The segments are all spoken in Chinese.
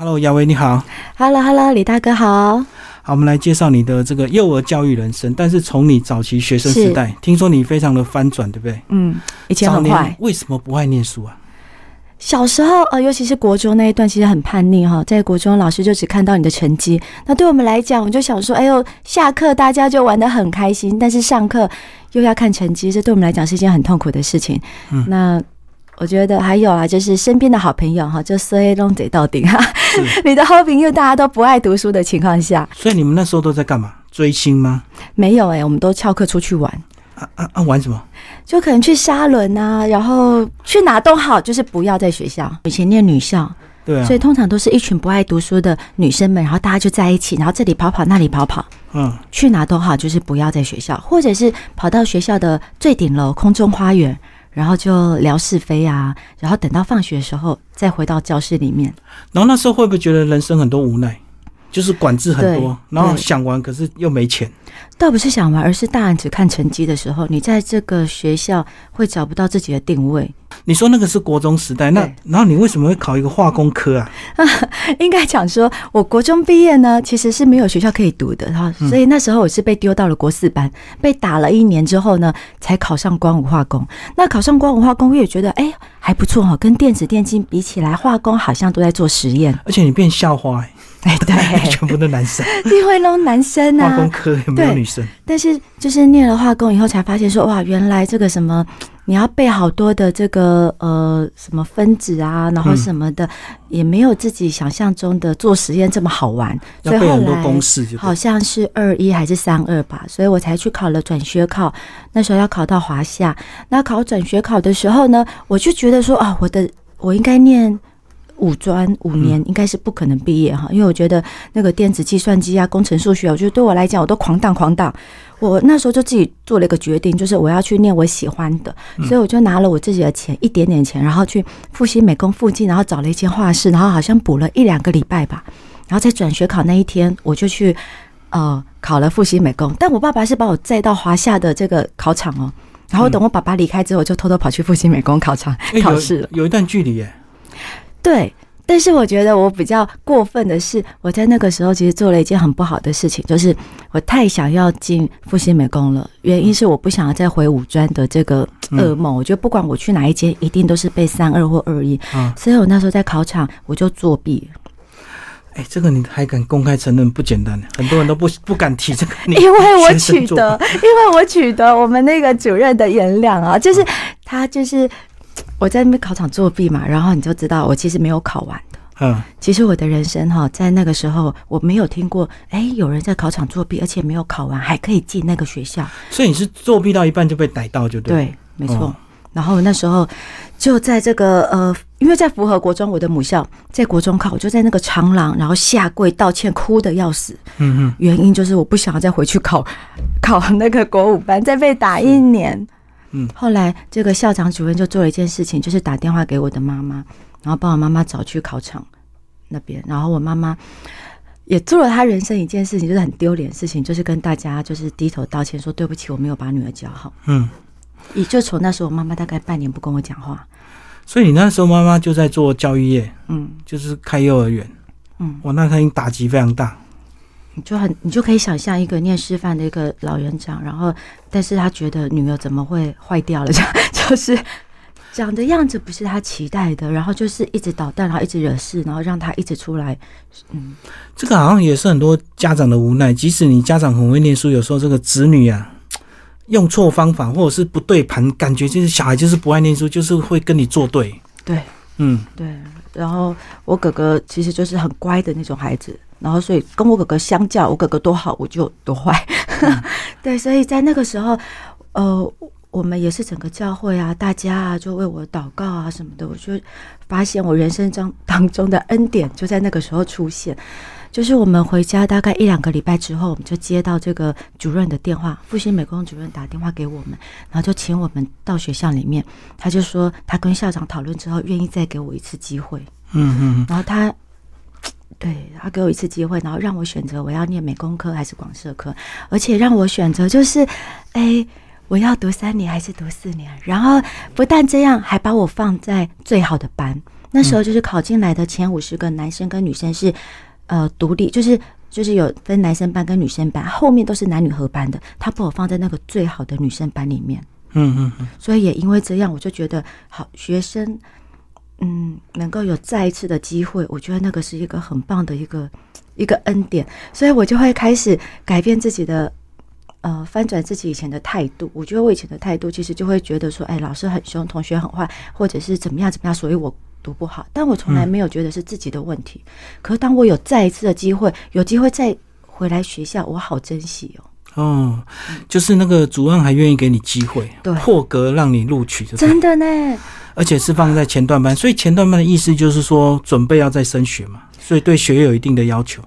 Hello，亚威你好。Hello，Hello，李大哥好。好，我们来介绍你的这个幼儿教育人生。但是从你早期学生时代，听说你非常的翻转，对不对？嗯，以前很坏。为什么不爱念书啊？小时候呃，尤其是国中那一段，其实很叛逆哈。在国中，老师就只看到你的成绩。那对我们来讲，我们就想说，哎呦，下课大家就玩得很开心，但是上课又要看成绩，这对我们来讲是一件很痛苦的事情。嗯那我觉得还有啊，就是身边的好朋友哈，就衰弄得到顶哈。你的好朋友大家都不爱读书的情况下，所以你们那时候都在干嘛？追星吗？没有哎、我们都翘课出去玩。啊啊啊！玩什么？就可能去沙轮啊，然后去哪都好，就是不要在学校。以前念女校，对啊所，以通常都是一群不爱读书的女生们，然后大家就在一起，然后这里跑跑，那里跑跑，嗯，去哪都好，就是不要在学校，或者是跑到学校的最顶楼空中花园，然后就聊是非啊，然后等到放学的时候再回到教室里面。然后那时候会不会觉得人生很多无奈？就是管制很多，然后想玩，可是又没钱。倒不是想玩，而是大人只看成绩的时候，你在这个学校会找不到自己的定位。你说那个是国中时代，那对然后你为什么会考一个化工科啊？应该讲说，我国中毕业呢，其实是没有学校可以读的哈，所以那时候我是被丢到了国四班，被打了一年之后呢，才考上光武化工。那考上光武化工，我也觉得哎还不错哈，跟电子电竞比起来，化工好像都在做实验。而且你变校花、欸，哎，对，全部都男生，因为都男生啊化工啊，科也没有对女生。但是就是念了化工以后，才发现说哇，原来这个什么。你要背好多的这个呃什么分子啊，然后嗯什么的，也没有自己想象中的做实验这么好玩。要背很多所以后来公式就好像是二一还是三二吧，所以我才去考了转学考。那时候要考到华夏，那考转学考的时候呢，我就觉得说啊，我的我应该念。五专五年应该是不可能毕业哈，因为我觉得那个电子计算机啊、工程数学，我觉得对我来讲我都狂荡狂荡。我那时候就自己做了一个决定，就是我要去念我喜欢的，所以我就拿了我自己的钱，一点点钱，然后去复习美工附近，然后找了一间画室，然后好像补了一两个礼拜吧。然后在转学考那一天，我就去呃考了复习美工，但我爸爸是把我载到华夏的这个考场哦。然后等我爸爸离开之后，我就偷偷跑去复兴美工考场考试了。有一段距离耶，对，但是我觉得我比较过分的是，我在那个时候其实做了一件很不好的事情，就是我太想要进复兴美工了。原因是我不想要再回五专的这个噩梦。我觉得不管我去哪一间，一定都是被三二或二一。嗯所以我那时候在考场我就作弊，哎、这个你还敢公开承认不简单，很多人都不 不敢提这个。因为我取得，因为我取得我们那个主任的原谅啊，就是他就是我在那边考场作弊嘛，然后你就知道我其实没有考完的。嗯，其实我的人生哈，在那个时候我没有听过，哎，有人在考场作弊，而且没有考完还可以进那个学校。所以你是作弊到一半就被逮到，就对。，对，没错。哦然后那时候就在这个呃，因为在符合国中，我的母校在国中考，我就在那个长廊，然后下跪道歉，哭的要死。嗯嗯，原因就是我不想要再回去考 考那个国五班，再被打一年。嗯，后来这个校长主任就做了一件事情，就是打电话给我的妈妈，然后帮我妈妈找去考场那边，然后我妈妈。也做了她人生一件事情，就是很丢脸的事情，就是跟大家就是低头道歉，说对不起，我没有把女儿教好。嗯，也就从那时候，我妈妈大概半年不跟我讲话。所以你那时候妈妈就在做教育业，嗯就是开幼儿园。嗯，我，那肯定打击非常大。你就很，你就可以想象一个念师范的一个老园长，然后，但是他觉得女儿怎么会坏掉了？这 样就是长的样子不是他期待的，然后就是一直捣蛋，然后一直惹事，然后让他一直出来。嗯，这个好像也是很多家长的无奈。即使你家长很会念书，有时候这个子女啊，用错方法或者是不对盘，感觉就是小孩就是不爱念书，就是会跟你作对。对嗯，对。然后我哥哥其实就是很乖的那种孩子，然后所以跟我哥哥相较，我哥哥多好，我就多坏。对，所以在那个时候，呃。我们也是整个教会啊，大家啊就为我祷告啊什么的，我就发现我人生中当中的恩典就在那个时候出现。就是我们回家大概一两个礼拜之后，我们就接到这个主任的电话，复兴美工主任打电话给我们，然后就请我们到学校里面，他就说他跟校长讨论之后，愿意再给我一次机会。嗯嗯然后他，对他给我一次机会，然后让我选择我要念美工科还是广社科，而且让我选择就是，哎，我要读三年还是读四年？然后不但这样，还把我放在最好的班。那时候就是考进来的前五十个男生跟女生是呃独立，就是就是有分男生班跟女生班，后面都是男女合班的。他把我放在那个最好的女生班里面，嗯嗯嗯，所以也因为这样，我就觉得好学生，嗯，能够有再一次的机会，我觉得那个是一个很棒的一个一个恩典，所以我就会开始改变自己的。呃，翻转自己以前的态度，我觉得我以前的态度其实就会觉得说，哎，老师很凶，同学很坏，或者是怎么样怎么样，所以我读不好。但我从来没有觉得是自己的问题。可是当我有再一次的机会，有机会再回来学校，我好珍惜哦。哦，就是那个主任还愿意给你机会，对破格让你录取，真的呢。而且是放在前段班，所以前段班的意思就是说准备要再升学嘛，所以对学业有一定的要求。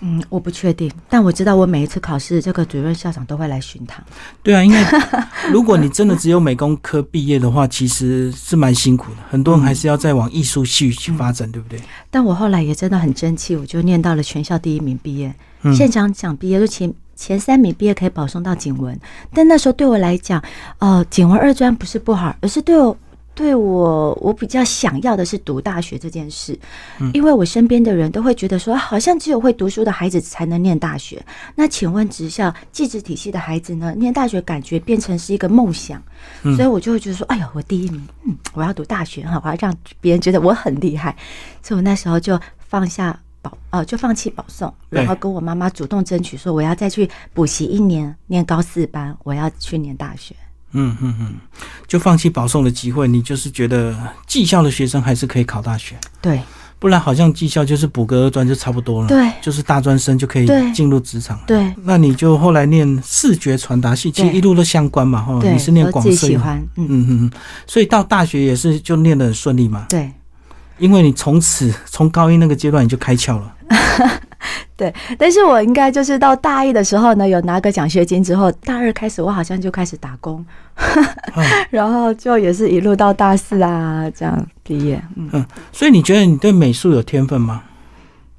嗯，我不确定，但我知道我每一次考试，这个主任校长都会来巡堂。对啊，因为 如果你真的只有美工科毕业的话，其实是蛮辛苦的。很多人还是要再往艺术系去发展，对不对？但我后来也真的很争气，我就念到了全校第一名毕业，现场讲毕业就前前三名毕业可以保送到景文。但那时候对我来讲，呃，景文二专不是不好，而是对我。对我，我比较想要的是读大学这件事，因为我身边的人都会觉得说，好像只有会读书的孩子才能念大学。那请问职校、技职体系的孩子呢？念大学感觉变成是一个梦想，所以我就会觉得说，哎呦，我第一名，嗯，我要读大学哈，我要让别人觉得我很厉害。所以我那时候就放下保，呃，就放弃保送，然后跟我妈妈主动争取说，我要再去补习一年，念高四班，我要去念大学。嗯嗯嗯，就放弃保送的机会，你就是觉得技校的学生还是可以考大学，对，不然好像技校就是补个二专就差不多了，对，就是大专生就可以进入职场，对。那你就后来念视觉传达系，其实一路都相关嘛，哈，你是念广设，喜欢，嗯嗯嗯，所以到大学也是就念得很顺利嘛，对，因为你从此从高一那个阶段你就开窍了。对，但是我应该就是到大一的时候呢，有拿个奖学金之后，大二开始我好像就开始打工，然后就也是一路到大四啊这样毕业。嗯，所以你觉得你对美术有天分吗？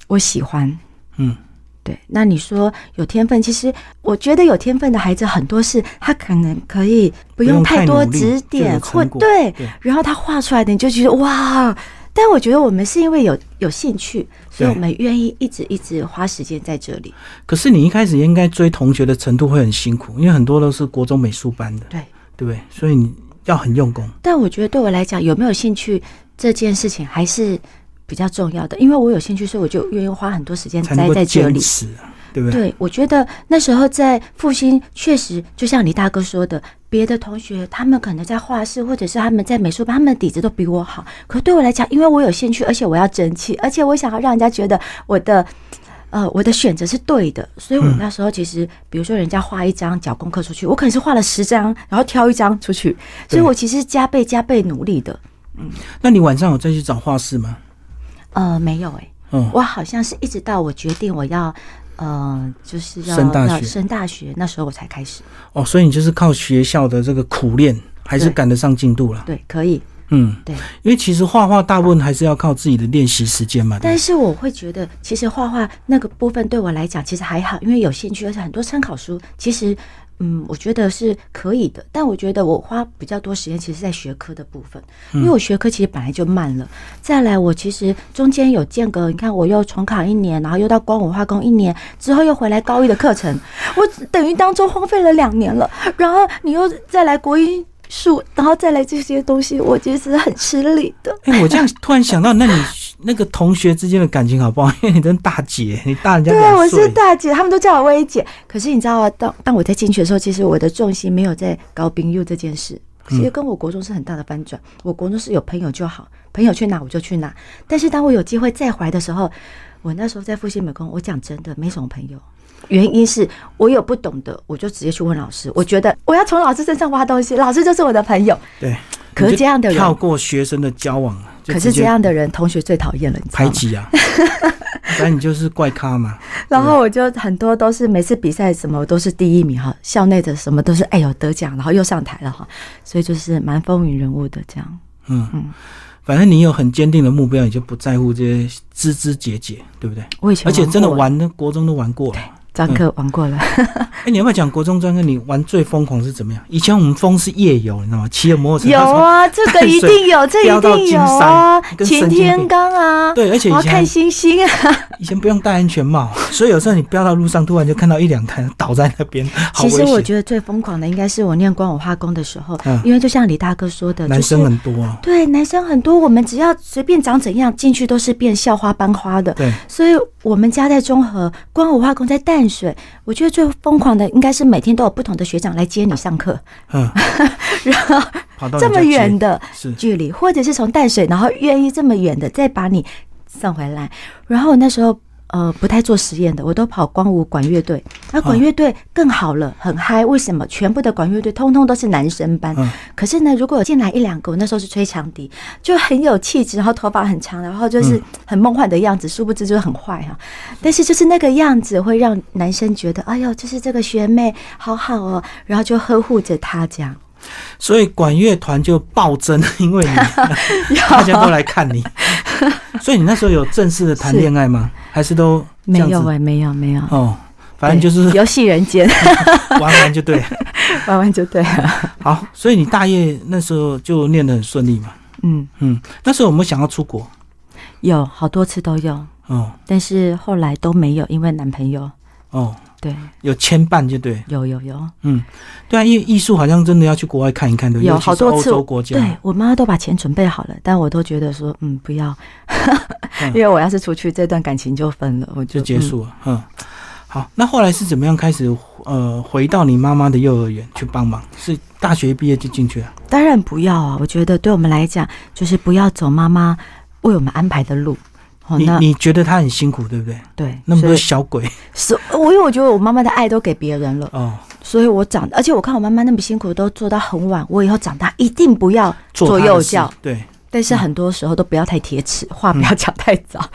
我喜欢。嗯，对。那你说有天分，其实我觉得有天分的孩子很多是他可能可以不用太多指点或对，然后他画出来的你就觉得哇。但我觉得我们是因为有有兴趣，所以我们愿意一直一直花时间在这里。可是你一开始应该追同学的程度会很辛苦，因为很多都是国中美术班的，对对不对？所以你要很用功。但我觉得对我来讲，有没有兴趣这件事情还是比较重要的，因为我有兴趣，所以我就愿意花很多时间待在这里。对不对？对，我觉得那时候在复兴，确实就像李大哥说的，别的同学他们可能在画室，或者是他们在美术班，他们的底子都比我好。可对我来讲，因为我有兴趣，而且我要争气，而且我想要让人家觉得我的，呃，我的选择是对的。所以我那时候其实，比如说人家画一张交功课出去，我可能是画了十张，然后挑一张出去。所以我其实加倍加倍努力的。嗯，那你晚上有再去找画室吗？呃，没有哎。嗯，我好像是一直到我决定我要。呃，就是要要升大学，那时候我才开始。哦，所以你就是靠学校的这个苦练，还是赶得上进度了？对，可以。嗯，对，因为其实画画大部分还是要靠自己的练习时间嘛。但是我会觉得，其实画画那个部分对我来讲其实还好，因为有兴趣，而且很多参考书其实。嗯，我觉得是可以的，但我觉得我花比较多时间，其实在学科的部分，因为我学科其实本来就慢了。再来，我其实中间有间隔，你看我又重考一年，然后又到光武化工一年，之后又回来高一的课程，我等于当中荒废了两年了。然后你又再来国音。数，然后再来这些东西，我觉得是很吃力的。哎，我这样突然想到，那你 那个同学之间的感情好不好？因为你跟大姐，你大人家对，我是大姐，他们都叫我薇姐。可是你知道啊，当当我在进去的时候，其实我的重心没有在高冰佑这件事，其实跟我国中是很大的翻转。我国中是有朋友就好，朋友去哪我就去哪。但是当我有机会再回来的时候，我那时候在复兴美工，我讲真的没什么朋友。原因是我有不懂的，我就直接去问老师。我觉得我要从老师身上挖东西，老师就是我的朋友。对，可是这样的人跳过学生的交往，可是这样的人同学最讨厌了，你排挤啊！反正你就是怪咖嘛。然后我就很多都是每次比赛什么都是第一名哈，校内的什么都是哎呦得奖，然后又上台了哈，所以就是蛮风云人物的这样。嗯嗯，反正你有很坚定的目标，你就不在乎这些枝枝节节，对不对？我以前而且真的玩，国中都玩过了。专科玩过了。哎，你要不要讲国中专科？你玩最疯狂是怎么样？以前我们疯是夜游，你知道吗？骑着摩托车，有啊，这个一定有，这一定有啊，擎天岗啊，对，而且以前看星星啊，以前不用戴安全帽，所以有时候你飙到路上，突然就看到一两台倒在那边，其实我觉得最疯狂的应该是我念光武化工的时候，因为就像李大哥说的，男生很多，啊对，男生很多，我们只要随便长怎样进去都是变校花班花的，对，所以我们家在中和，光武化工在淡水，我觉得最疯狂的应该是每天都有不同的学长来接你上课，嗯，然后这么远的距离，或者是从淡水，然后愿意这么远的再把你送回来，然后那时候。呃，不太做实验的，我都跑光武管乐队。那管乐队更好了，很嗨。为什么？全部的管乐队通通都是男生班。可是呢，如果进来一两个，我那时候是吹长笛，就很有气质，然后头发很长，然后就是很梦幻的样子。殊不知就是很坏哈。但是就是那个样子会让男生觉得，哎呦，就是这个学妹好好哦，然后就呵护着她这样。所以管乐团就暴增，因为你 大家都来看你。所以你那时候有正式的谈恋爱吗？还是都没有？哎，没有，没有。哦，反正就是游戏人间，玩玩就对，玩玩就对了。好，所以你大业那时候就念得很顺利嘛？嗯嗯。那时候我们想要出国？有好多次都有哦，但是后来都没有，因为男朋友哦。对，有牵绊就对，有有有，嗯，对啊，因为艺术好像真的要去国外看一看，对，有好多次欧洲国家，对我妈妈都把钱准备好了，但我都觉得说，嗯，不要，因为我要是出去，这段感情就分了，我就结束了。嗯，好，那后来是怎么样开始呃回到你妈妈的幼儿园去帮忙？是大学毕业就进去了？当然不要啊，我觉得对我们来讲，就是不要走妈妈为我们安排的路。你你觉得他很辛苦，对不对？对，那么多小鬼，是我因为我觉得我妈妈的爱都给别人了哦，所以我长，而且我看我妈妈那么辛苦，都做到很晚，我以后长大一定不要做幼教。对，但是很多时候都不要太铁齿，话不要讲太早。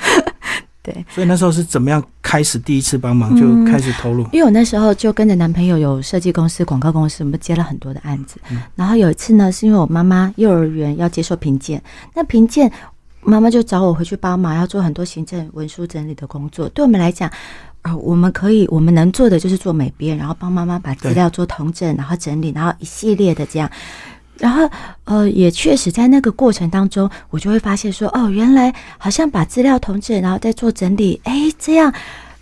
对，所以那时候是怎么样开始第一次帮忙就开始投入？因为我那时候就跟着男朋友有设计公司、广告公司，我们接了很多的案子。然后有一次呢，是因为我妈妈幼儿园要接受评鉴，那评鉴。妈妈就找我回去帮忙，要做很多行政文书整理的工作。对我们来讲，呃，我们可以，我们能做的就是做美编，然后帮妈妈把资料做同整，然后整理，然后一系列的这样。然后，呃，也确实在那个过程当中，我就会发现说，哦，原来好像把资料同整，然后再做整理，哎，这样，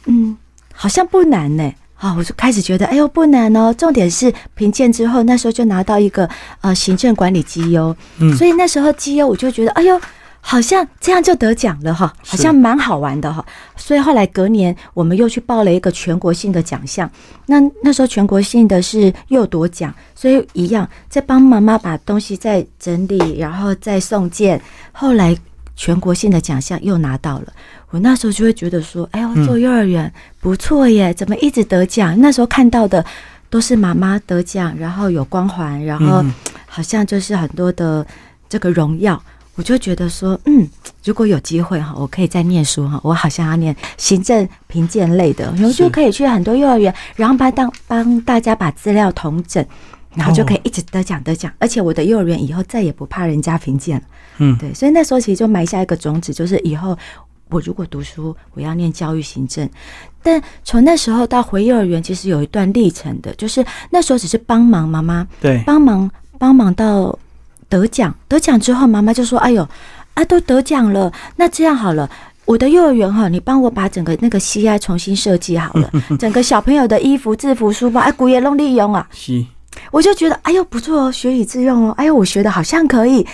嗯，好像不难呢。啊，我就开始觉得，哎呦，不难哦。重点是评鉴之后，那时候就拿到一个呃行政管理绩优，嗯，所以那时候绩优我就觉得，哎呦。好像这样就得奖了哈，好像蛮好玩的哈。所以后来隔年我们又去报了一个全国性的奖项。那那时候全国性的是又夺奖，所以一样在帮妈妈把东西再整理，然后再送件。后来全国性的奖项又拿到了，我那时候就会觉得说：“哎呦，做幼儿园不错耶，怎么一直得奖？”那时候看到的都是妈妈得奖，然后有光环，然后好像就是很多的这个荣耀。我就觉得说，嗯，如果有机会哈，我可以再念书哈，我好像要念行政评鉴类的，然后就可以去很多幼儿园，然后帮当帮大家把资料统整，然后就可以一直得奖得奖，而且我的幼儿园以后再也不怕人家评鉴了。嗯，对，所以那时候其实就埋下一个种子，就是以后我如果读书，我要念教育行政。但从那时候到回幼儿园，其实有一段历程的，就是那时候只是帮忙妈妈，对，帮忙帮忙到。得奖，得奖之后，妈妈就说：“哎呦，啊，都得奖了，那这样好了，我的幼儿园哈，你帮我把整个那个 CI 重新设计好了，整个小朋友的衣服、制服、书包，哎，古也弄利用啊。”是，我就觉得，哎呦，不错哦，学以致用哦，哎呦，我学的好像可以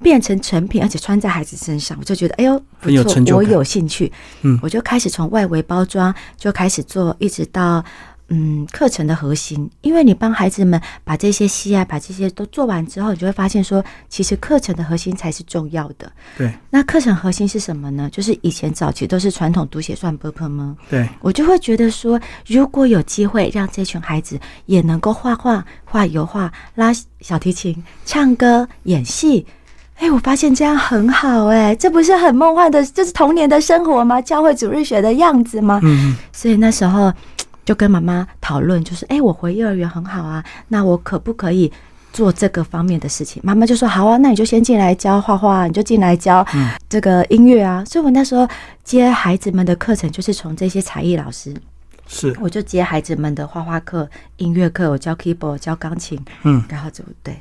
变成成品，而且穿在孩子身上，我就觉得，哎呦，不错，我有兴趣，嗯，我就开始从外围包装就开始做，一直到。嗯，课程的核心，因为你帮孩子们把这些戏啊，把这些都做完之后，你就会发现说，其实课程的核心才是重要的。对，那课程核心是什么呢？就是以前早期都是传统读写算波波吗？对，我就会觉得说，如果有机会让这群孩子也能够画画、画油画、拉小提琴、唱歌、演戏，哎，我发现这样很好，哎，这不是很梦幻的，就是童年的生活吗？教会主日学的样子吗？嗯，所以那时候。就跟妈妈讨论，就是哎，我回幼儿园很好啊，那我可不可以做这个方面的事情？妈妈就说好啊，那你就先进来教画画，你就进来教这个音乐啊。所以我那时候接孩子们的课程，就是从这些才艺老师。是，我就接孩子们的画画课、音乐课，我教 keyboard、教钢琴，嗯，然后就对，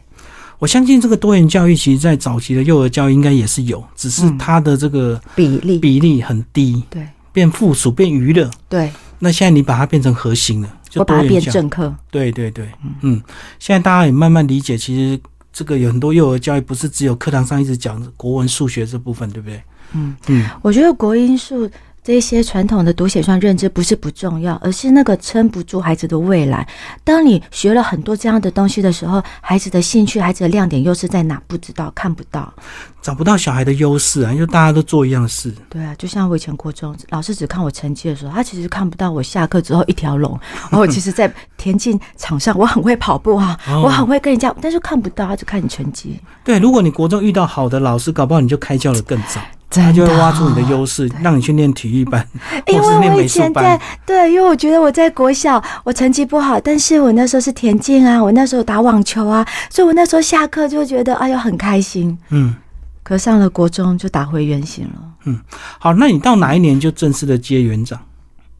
我相信这个多元教育，其实在早期的幼儿教育应该也是有，只是嗯。它的这个比例，比例很低，对。变附属变娱乐。对，那现在你把它变成核心了，就我把它变。正课，对对对，嗯，现在大家也慢慢理解，其实这个有很多幼儿教育不是只有课堂上一直讲国文、数学这部分，对不对？嗯嗯，我觉得国音数这些传统的读写上认知不是不重要，而是那个撑不住孩子的未来。当你学了很多这样的东西的时候，孩子的兴趣、孩子的亮点又是在哪？不知道，看不到。找不到小孩的优势啊，因为大家都做一样的事。对啊，就像我以前国中老师只看我成绩的时候，他其实看不到我下课之后一条龙。然 后我其实，在田径场上我很会跑步啊，哦我很会跟人家，但是看不到，他就看你成绩。对，如果你国中遇到好的老师，搞不好你就开窍的更早，他就会挖出你的优势，让你去念体育班 因为我以前在。对，因为我觉得我在国小我成绩不好，但是我那时候是田径啊，我那时候打网球啊，所以我那时候下课就觉得哎呦很开心。嗯，可上了国中就打回原形了。嗯好，那你到哪一年就正式的接园长？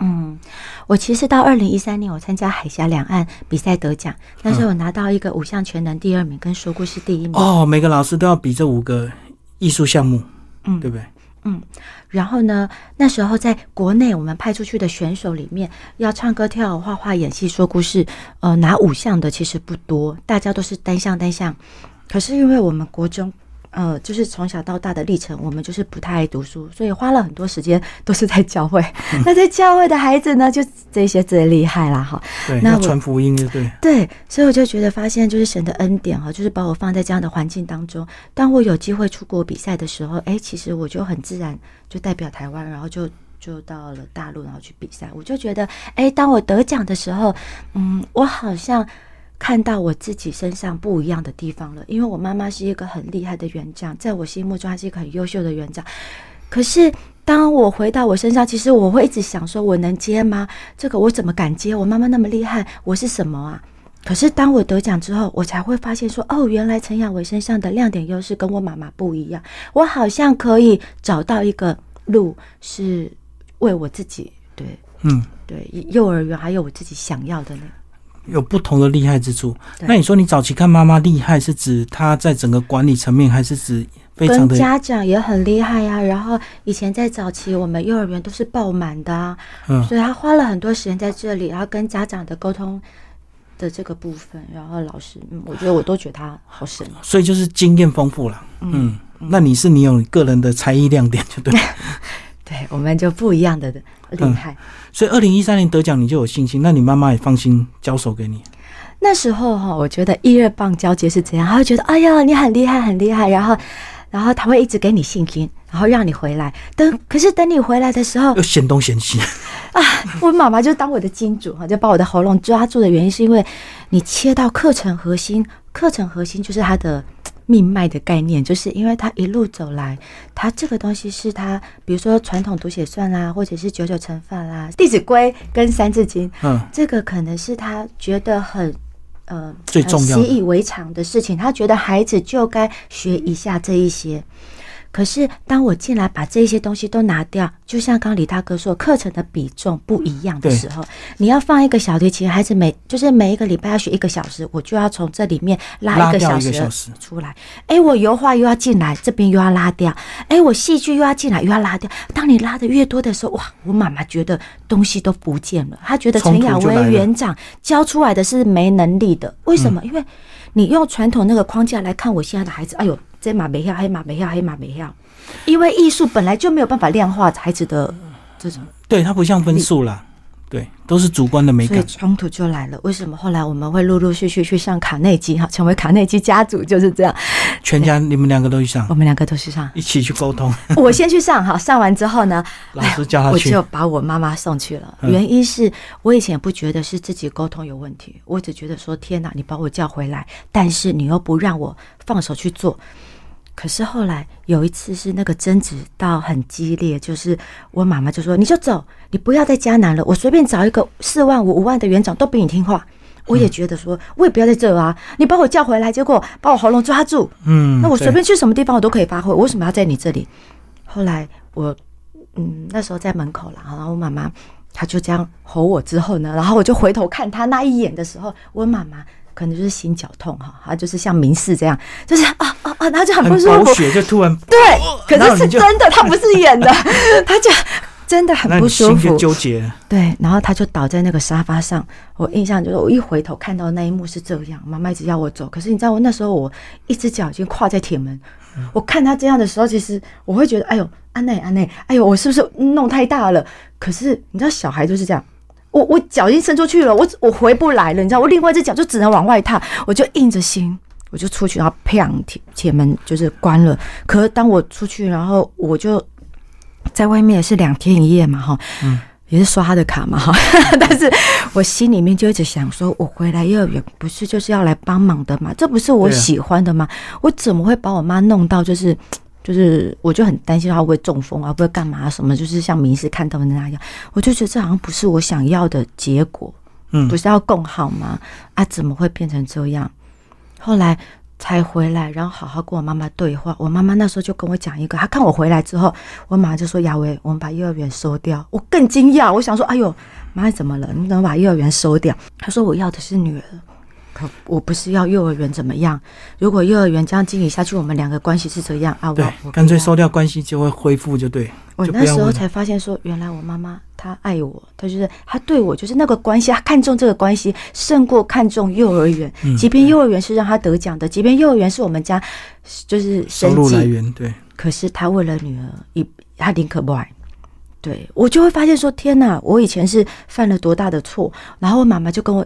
嗯，我其实到二零一三年我参加海峡两岸比赛得奖，那时候我拿到一个五项全能第二名，跟说故事第一名。哦，每个老师都要比这五个艺术项目，嗯对不对？嗯然后呢，那时候在国内我们派出去的选手里面，要唱歌、跳舞、画画、演戏、说故事，呃，拿五项的其实不多，大家都是单项单项。可是因为我们国中，呃，就是从小到大的历程，我们就是不太爱读书，所以花了很多时间都是在教会。那在教会的孩子呢，就这些最厉害啦，哈。对，那传福音，对不对？对，所以我就觉得发现就是神的恩典哈，就是把我放在这样的环境当中。当我有机会出国比赛的时候，哎，其实我就很自然就代表台湾，然后就就到了大陆，然后去比赛。我就觉得，哎，当我得奖的时候，嗯，我好像看到我自己身上不一样的地方了。因为我妈妈是一个很厉害的园长，在我心目中她是一个很优秀的园长。可是当我回到我身上，其实我会一直想说，我能接吗？这个我怎么敢接？我妈妈那么厉害，我是什么啊？可是当我得奖之后，我才会发现说，哦，原来陈雅维身上的亮点优势跟我妈妈不一样，我好像可以找到一个路，是为我自己，对嗯，对，幼儿园还有我自己想要的那个。有不同的厉害之处。那你说你早期看妈妈厉害，是指她在整个管理层面，还是指非常的家长也很厉害呀、然后以前在早期，我们幼儿园都是爆满的啊，嗯所以他花了很多时间在这里，然后跟家长的沟通的这个部分，然后老师，嗯，我觉得我都觉得他好神。所以就是经验丰富了。嗯，那你是你有个人的才艺亮点，就对。对，我们就不一样的厉害。所以二零一三年得奖，你就有信心，那你妈妈也放心交手给你。那时候哈，我觉得一二棒交接是怎样，他会觉得哎呀你很厉害很厉害，然后然后他会一直给你信心，然后让你回来。等可是等你回来的时候又，嫌东嫌西啊，我妈妈就当我的金主哈，就把我的喉咙抓住的原因是因为你切到课程核心，课程核心就是它的命脉的概念，就是因为他一路走来，他这个东西是他，比如说传统读写算啦，或者是九九乘法啦，《弟子规》跟《三字经》，嗯，这个可能是他觉得很。呃，最重要习以为常的事情，他觉得孩子就该学一下这一些。可是当我进来把这些东西都拿掉，就像刚刚李大哥说，课程的比重不一样的时候，你要放一个小提琴，孩子每就是每一个礼拜要学一个小时，我就要从这里面拉一个小时出来。哎，我油画又要进来，这边又要拉掉。哎，我戏剧又要进来，又要拉掉。当你拉的越多的时候，哇，我妈妈觉得东西都不见了，她觉得陈雅薇园长教出来的是没能力的。为什嗯么？因为你用传统那个框架来看我现在的孩子，哎呦，这马没要，黑马没要，黑马没要。因为艺术本来就没有办法量化孩子的这种，对，它不像分数啦，对，都是主观的美感。所以冲突就来了。为什么后来我们会陆陆续续去上卡内基哈，成为卡内基家族就是这样。全家你们两个都去上我，们两个都去上，一起去沟通，我先去上好，上完之后呢，老师叫他去我就。把我妈妈送去了。嗯原因是我以前也不觉得是自己沟通有问题，我只觉得说天哪，你把我叫回来，但是你又不让我放手去做。可是后来有一次是那个争执到很激烈，就是我妈妈就说：“你就走，你不要再加难了，我随便找一个四万五、五万的园长都比你听话。”我也觉得说，我也不要在这啊！你把我叫回来，结果把我喉咙抓住，嗯，那我随便去什么地方我都可以发挥，我为什么要在你这里？后来我嗯那时候在门口了，然后我妈妈她就这样吼我之后呢，然后我就回头看她那一眼的时候，我妈妈可能就是心绞痛哈，她就是像明示这样，就是啊啊啊，她就很不舒服，血就突然对，可是是真的，她不是演的，她就真的很不舒服，纠结。对，然后他就倒在那个沙发上，我印象就是我一回头看到那一幕是这样，妈妈一直要我走，可是你知道我那时候我一只脚已经跨在铁门。我看他这样的时候，其实我会觉得，哎呦，安内安内，哎呦，我是不是弄太大了？可是你知道，小孩就是这样，我我脚已经伸出去了，我我回不来了，你知道，我另外一只脚就只能往外踏，我就硬着心，我就出去，然后砰，铁铁门就是关了。可是当我出去，然后我就在外面也是两天一夜嘛，哈，嗯。也是刷他的卡嘛哈，但是我心里面就一直想说，我回来幼儿园不是就是要来帮忙的嘛？这不是我喜欢的吗？我怎么会把我妈弄到就是，就是我就很担心她会中风啊，不会干嘛什么？就是像明示看到的那样，我就觉得这好像不是我想要的结果。嗯，不是要更好吗？啊，怎么会变成这样？后来。才回来，然后好好跟我妈妈对话。我妈妈那时候就跟我讲一个，她看我回来之后，我妈妈就说：“亚薇，我们把幼儿园收掉。”我更惊讶，我想说：“哎呦，妈怎么了？你怎么把幼儿园收掉？”她说：“我要的是女儿。”我不是要幼儿园怎么样？如果幼儿园这样经营下去，我们两个关系是这样啊？对，干脆收掉关系就会恢复，就对。我那时候才发现说，原来我妈妈她爱我，她就是她对我就是那个关系，她看重这个关系胜过看重幼儿园。嗯即便幼儿园是让她得奖的，即便幼儿园是我们家就是收入来源，对。可是她为了女儿，一她宁可不爱。对我就会发现说，天哪！我以前是犯了多大的错？然后我妈妈就跟我。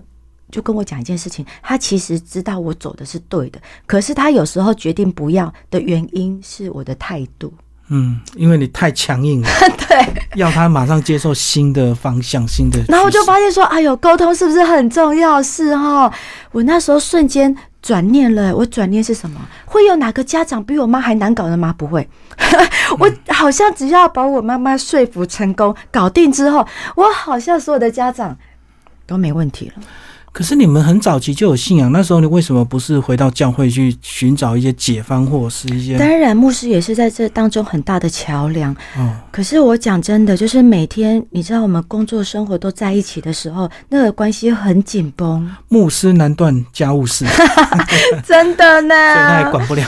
就跟我讲一件事情，他其实知道我走的是对的，可是他有时候决定不要的原因是我的态度。嗯，因为你太强硬了。对，要他马上接受新的方向、新的。然后我就发现说，哎呦，沟通是不是很重要？是哈，我那时候瞬间转念了。我转念是什么？会有哪个家长比我妈还难搞的吗？不会。我好像只要把我妈妈说服成功、搞定之后，我好像所有的家长都没问题了。可是你们很早期就有信仰，那时候你为什么不是回到教会去寻找一些解方，或者是一些？当然，牧师也是在这当中很大的桥梁。嗯。可是我讲真的，就是每天你知道我们工作生活都在一起的时候，那个关系很紧绷。牧师难断家务事。真的呢。所以他也管不了。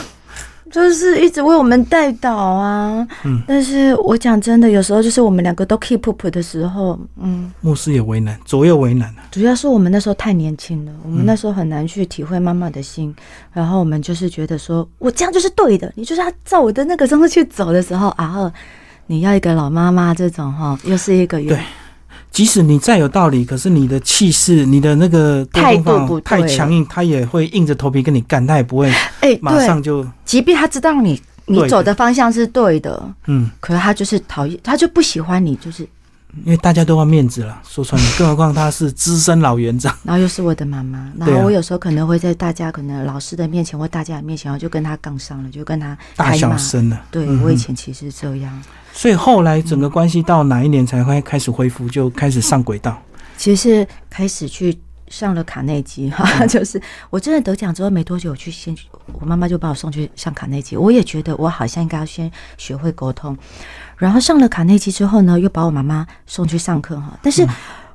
就是一直为我们带导啊，嗯，但是我讲真的，有时候就是我们两个都 keep up 的时候，嗯，牧师也为难，左右为难啊。主要是我们那时候太年轻了，我们那时候很难去体会妈妈的心，然后我们就是觉得说，我这样就是对的，你就是要照我的那个方式去走的时候啊，你要一个老妈妈这种哈，又是一个对。即使你再有道理，可是你的气势、你的那个态度不太强硬，他也会硬着头皮跟你干，他也不会哎，马上就。即便他知道你你走的方向是对的，嗯，可是他就是讨厌，他就不喜欢你，就是因为大家都要面子了，说穿了，更何况他是资深老园长，然后又是我的妈妈，然后我有时候可能会在大家可能老师的面前或大家的面前，我就跟他杠上了，就跟他大小声了。对我以前其实这样。所以后来整个关系到哪一年才会开始恢复，就开始上轨道。其实是开始去上了卡内基哈，就是我真的得奖之后没多久，我去先我妈妈就把我送去上卡内基。我也觉得我好像应该要先学会沟通。然后上了卡内基之后呢，又把我妈妈送去上课哈。但是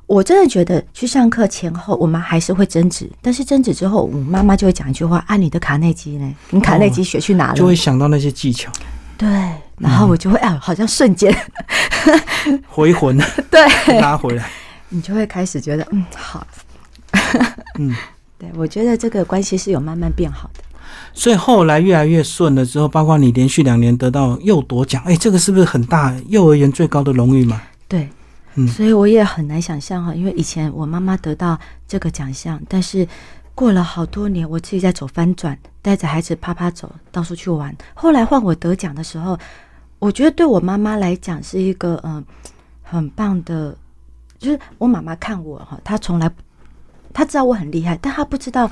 我真的觉得去上课前后，我妈还是会争执。但是争执之后，我妈妈就会讲一句话：“按你的卡内基呢？你卡内基学去哪了？”就会想到那些技巧。对。然后我就会啊，好像瞬间 回魂，对，拉回来，你就会开始觉得嗯好，嗯，对我觉得这个关系是有慢慢变好的。所以后来越来越顺了之后，包括你连续两年得到幼夺奖，哎，这个是不是很大幼儿园最高的荣誉嘛？对，嗯，所以我也很难想象哈，因为以前我妈妈得到这个奖项，但是。过了好多年，我自己在走翻转，带着孩子啪啪走，到处去玩。后来换我得奖的时候，我觉得对我妈妈来讲是一个嗯很棒的，就是我妈妈看我哈，她从来她知道我很厉害，但她不知道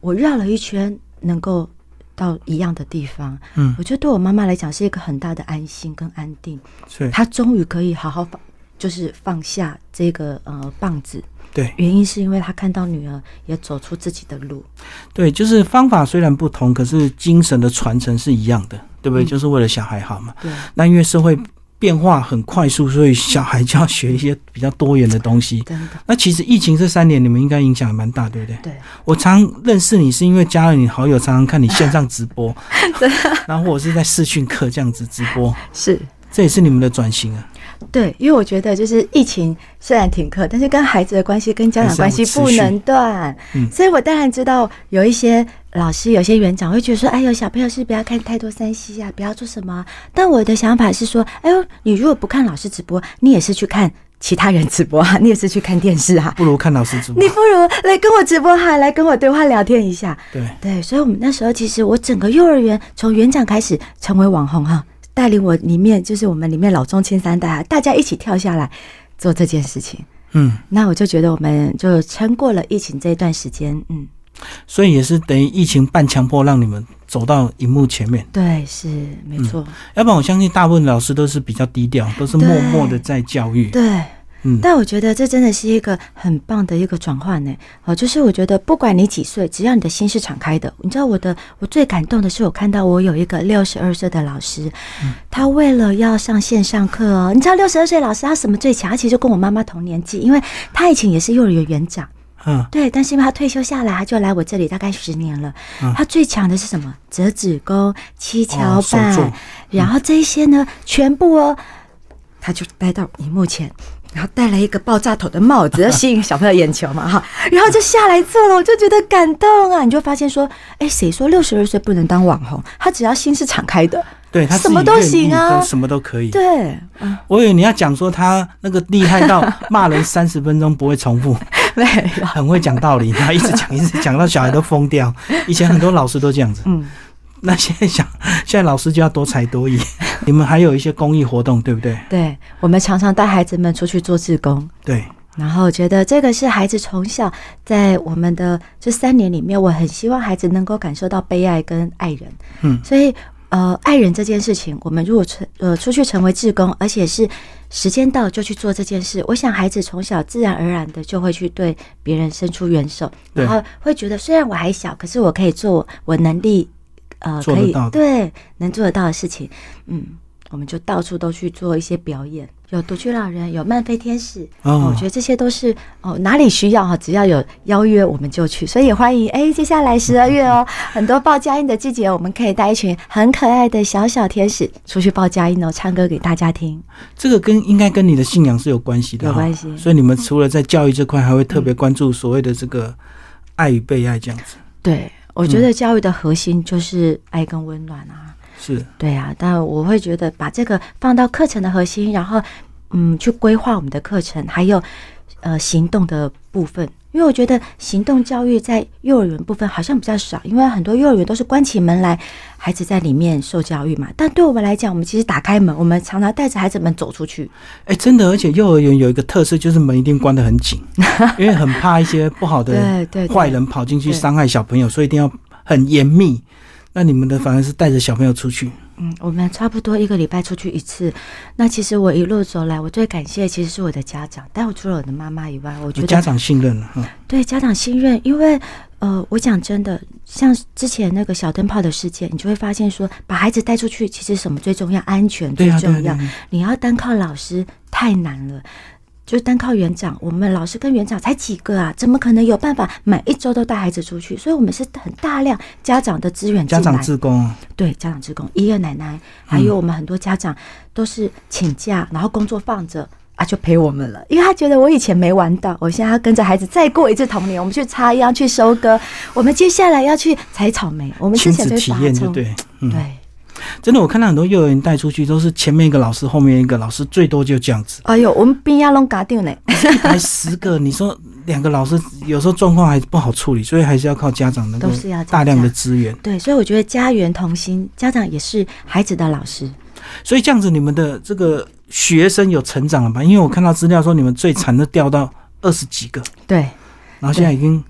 我绕了一圈能够到一样的地方。嗯，我觉得对我妈妈来讲是一个很大的安心跟安定。是，她终于可以好好放，就是放下这个呃棒子。对，原因是因为他看到女儿也走出自己的路。对，就是方法虽然不同，可是精神的传承是一样的，对不对？就是为了小孩好嘛。对。那因为社会变化很快速，所以小孩就要学一些比较多元的东西。那其实疫情这三年，你们应该影响也蛮大，对不对？对，我常认识你是因为加了你好友，常常看你线上直播，然后或者是在视讯课这样子直播，是。这也是你们的转型啊。对，因为我觉得就是疫情虽然停课，但是跟孩子的关系、跟家长关系不能断，嗯所以我当然知道有一些老师、有些园长会觉得说：“哎呦，小朋友是不要看太多三 C 啊，不要做什么啊。”但我的想法是说：“哎呦，你如果不看老师直播，你也是去看其他人直播啊，你也是去看电视啊，不如看老师直播你。不如来跟我直播哈，来跟我对话聊天一下。”对，对，所以我们那时候其实我整个幼儿园从园长开始成为网红哈，带领我里面就是我们里面老中青三代啊，大家一起跳下来做这件事情。嗯，那我就觉得我们就撑过了疫情这一段时间，嗯，所以也是等于疫情半强迫让你们走到荧幕前面，对，是没错，要不然我相信大部分老师都是比较低调，都是默默的在教育。对。嗯，但我觉得这真的是一个很棒的一个转换呢。哦，就是我觉得不管你几岁，只要你的心是敞开的，你知道我的我最感动的是我看到我有一个六十二岁的老师，他为了要上线上课哦，你知道六十二岁老师他什么最强？他其实就跟我妈妈同年纪，因为他以前也是幼儿园园长。嗯，对，但是因为他退休下来，他就来我这里大概十年了。嗯他最强的是什么？折纸工、七巧板，然后这一些呢，全部哦，他就带到荧幕前。然后戴了一个爆炸头的帽子，要吸引小朋友眼球嘛，哈，然后就下来做了，我就觉得感动啊！你就发现说，哎，谁说六十二岁不能当网红？他只要心是敞开的，对他什么都行啊什么都可以。对，嗯，我以为你要讲说他那个厉害到骂人三十分钟不会重复，没有，很会讲道理，然后一直讲 一直讲到小孩都疯掉。以前很多老师都这样子，嗯，那现在想，现在老师就要多才多艺。你们还有一些公益活动，对不对？对，我们常常带孩子们出去做志工，对，然后我觉得这个是孩子从小在我们的这三年里面，我很希望孩子能够感受到被爱跟爱人。嗯。所以呃，爱人这件事情，我们如果成呃出去成为志工，而且是时间到就去做这件事，我想孩子从小自然而然的就会去对别人伸出援手，然后会觉得虽然我还小，可是我可以做我能力呃可以对能做得到的事情，嗯。我们就到处都去做一些表演，有独居老人，有漫飞天使，哦我觉得这些都是哦，哪里需要哈，只要有邀约我们就去，所以也欢迎哎，接下来十二月哦，很多报佳音的季节，我们可以带一群很可爱的小小天使出去报佳音哦，唱歌给大家听。这个跟应该跟你的信仰是有关系的，有关系所以你们除了在教育这块，还会特别关注所谓的这个爱与被爱这样子。对，我觉得教育的核心就是爱跟温暖啊。是，对啊，但我会觉得把这个放到课程的核心，然后嗯，去规划我们的课程，还有呃行动的部分。因为我觉得行动教育在幼儿园部分好像比较少，因为很多幼儿园都是关起门来，孩子在里面受教育嘛。但对我们来讲，我们其实打开门，我们常常带着孩子们走出去。哎、真的，而且幼儿园有一个特色，就是门一定关得很紧，因为很怕一些不好的坏人跑进去伤害小朋友，所以一定要很严密。那你们的反而是带着小朋友出去，嗯，我们差不多一个礼拜出去一次。那其实我一路走来，我最感谢其实是我的家长，但我除了我的妈妈以外，我觉得家长信任了哈。对家长信任，因为呃，我讲真的，像之前那个小灯泡的事件，你就会发现说，把孩子带出去，其实什么最重要？安全最重要。啊对啊，你要单靠老师太难了。就是单靠园长，我们老师跟园长才几个啊，怎么可能有办法每一周都带孩子出去？所以我们是很大量家长的资源进来，家长自工。啊，对家长职工、爷爷奶奶，还有我们很多家长都是请假，然后工作放着啊，就陪我们了，因为他觉得我以前没玩到，我现在要跟着孩子再过一次童年，我们去插秧、去收割，我们接下来要去采草莓，我们之亲前就拔葱，对。嗯，对，真的，我看到很多幼儿园带出去都是前面一个老师，后面一个老师，最多就这样子，哎呦，我们边亚龙嘎定呢，一 排十个，你说两个老师有时候状况还不好处理，所以还是要靠家长能够都是要大量的资源。对，所以我觉得家园同心，家长也是孩子的老师，所以这样子，你们的这个学生有成长了吧？因为我看到资料说，你们最惨的掉到二十几个，对，然后现在已经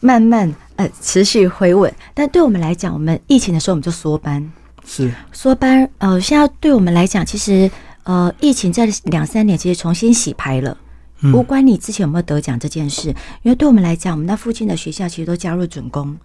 慢慢呃持续回稳，但对我们来讲，我们疫情的时候我们就缩班，是。缩班，呃，现在对我们来讲，其实呃，疫情在两三年其实重新洗牌了，无关你之前有没有得奖这件事，因为对我们来讲，我们那附近的学校其实都加入准公，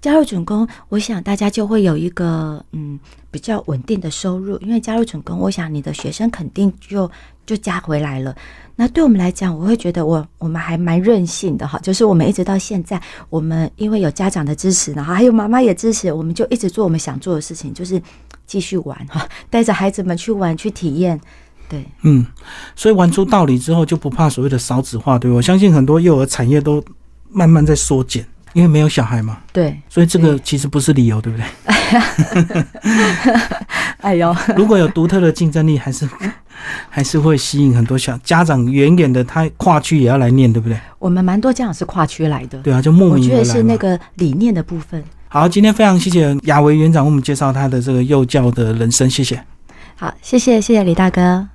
加入准公，我想大家就会有一个嗯比较稳定的收入，因为加入准公，我想你的学生肯定就就加回来了。那对我们来讲，我会觉得我我们还蛮任性的哈，就是我们一直到现在，我们因为有家长的支持，然后还有妈妈也支持，我们就一直做我们想做的事情，就是继续玩哈，带着孩子们去玩去体验，对。嗯，所以玩出道理之后，就不怕所谓的少子化，对吧？我相信很多幼儿产业都慢慢在缩减，因为没有小孩嘛，对，所以这个其实不是理由，对不对？哎呦，如果有独特的竞争力，还是 还是会吸引很多小家长远远的他跨区也要来念，对不对？我们蛮多家长是跨区来的，对啊，就莫名我觉得是那个理念的部分。好，今天非常谢谢亚维园长为我们介绍他的这个幼教的人生，谢谢。好，谢谢谢谢李大哥。